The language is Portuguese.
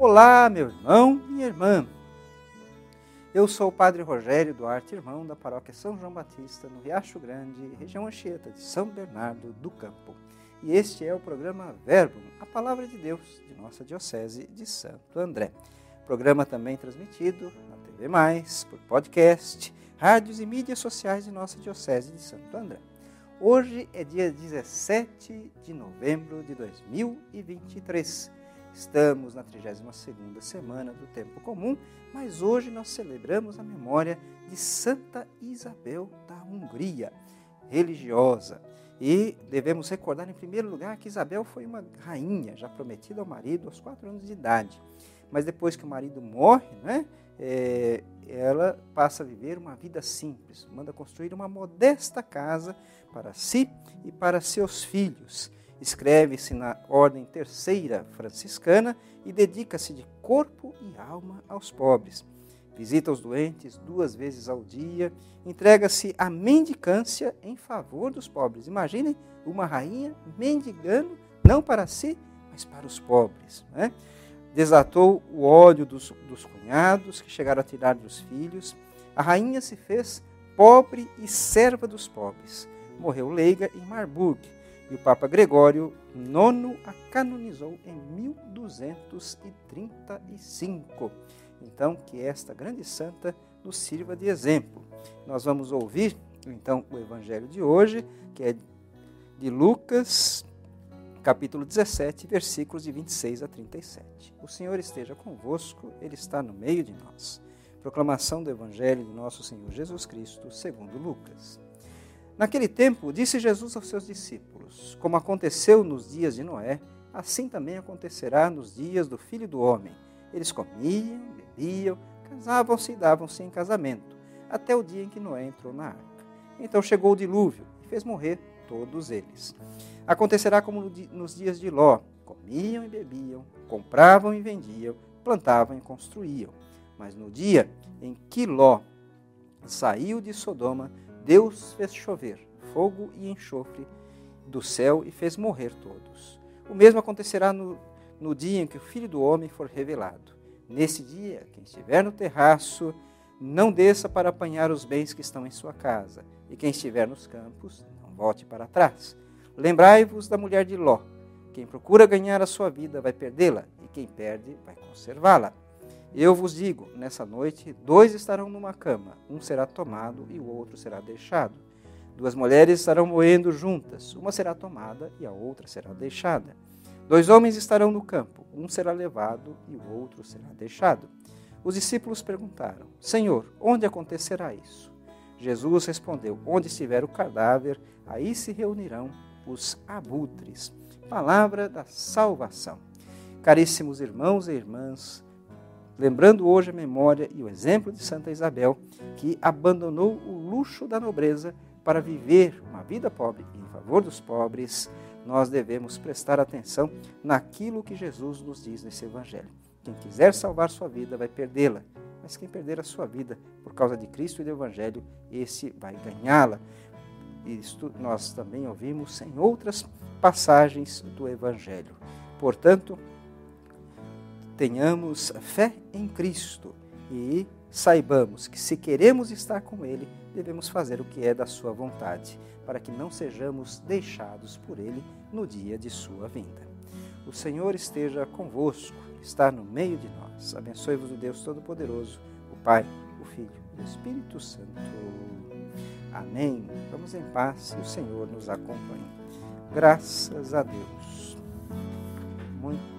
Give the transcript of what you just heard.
Olá, meu irmão, minha irmã. Eu sou o Padre Rogério Duarte, irmão da paróquia São João Batista, no Riacho Grande, região Anchieta de São Bernardo do Campo. E este é o programa Verbo, a palavra de Deus de nossa Diocese de Santo André. Programa também transmitido na TV Mais, por podcast, rádios e mídias sociais de nossa Diocese de Santo André. Hoje é dia 17 de novembro de 2023. Estamos na 32ª semana do tempo comum, mas hoje nós celebramos a memória de Santa Isabel da Hungria, religiosa. E devemos recordar, em primeiro lugar, que Isabel foi uma rainha, já prometida ao marido aos quatro anos de idade. Mas depois que o marido morre, né, é, ela passa a viver uma vida simples, manda construir uma modesta casa para si e para seus filhos. Escreve-se na Ordem Terceira Franciscana e dedica-se de corpo e alma aos pobres. Visita os doentes duas vezes ao dia, entrega-se à mendicância em favor dos pobres. Imaginem uma rainha mendigando, não para si, mas para os pobres. Né? Desatou o ódio dos, dos cunhados que chegaram a tirar dos filhos. A rainha se fez pobre e serva dos pobres. Morreu leiga em Marburg e o Papa Gregório IX a canonizou em 1235. Então, que esta grande santa nos sirva de exemplo. Nós vamos ouvir, então, o evangelho de hoje, que é de Lucas, capítulo 17, versículos de 26 a 37. O Senhor esteja convosco, Ele está no meio de nós. Proclamação do Evangelho de nosso Senhor Jesus Cristo, segundo Lucas. Naquele tempo, disse Jesus aos seus discípulos: Como aconteceu nos dias de Noé, assim também acontecerá nos dias do filho do homem. Eles comiam, bebiam, casavam-se e davam-se em casamento, até o dia em que Noé entrou na arca. Então chegou o dilúvio e fez morrer todos eles. Acontecerá como nos dias de Ló: comiam e bebiam, compravam e vendiam, plantavam e construíam. Mas no dia em que Ló saiu de Sodoma, Deus fez chover fogo e enxofre do céu e fez morrer todos. O mesmo acontecerá no, no dia em que o Filho do Homem for revelado. Nesse dia, quem estiver no terraço, não desça para apanhar os bens que estão em sua casa, e quem estiver nos campos, não volte para trás. Lembrai-vos da mulher de Ló. Quem procura ganhar a sua vida vai perdê-la, e quem perde vai conservá-la. Eu vos digo: nessa noite, dois estarão numa cama, um será tomado e o outro será deixado. Duas mulheres estarão moendo juntas, uma será tomada e a outra será deixada. Dois homens estarão no campo, um será levado e o outro será deixado. Os discípulos perguntaram: Senhor, onde acontecerá isso? Jesus respondeu: Onde estiver o cadáver, aí se reunirão os abutres. Palavra da salvação. Caríssimos irmãos e irmãs, lembrando hoje a memória e o exemplo de Santa Isabel, que abandonou o luxo da nobreza para viver uma vida pobre em favor dos pobres, nós devemos prestar atenção naquilo que Jesus nos diz nesse Evangelho. Quem quiser salvar sua vida vai perdê-la, mas quem perder a sua vida por causa de Cristo e do Evangelho, esse vai ganhá-la. Isto nós também ouvimos em outras passagens do Evangelho. Portanto, tenhamos fé em Cristo e saibamos que se queremos estar com Ele, devemos fazer o que é da Sua vontade, para que não sejamos deixados por Ele no dia de Sua vinda. O Senhor esteja convosco, está no meio de nós. Abençoe-vos o Deus Todo-Poderoso, o Pai, o Filho e o Espírito Santo. Amém. Vamos em paz e o Senhor nos acompanhe. Graças a Deus. Muito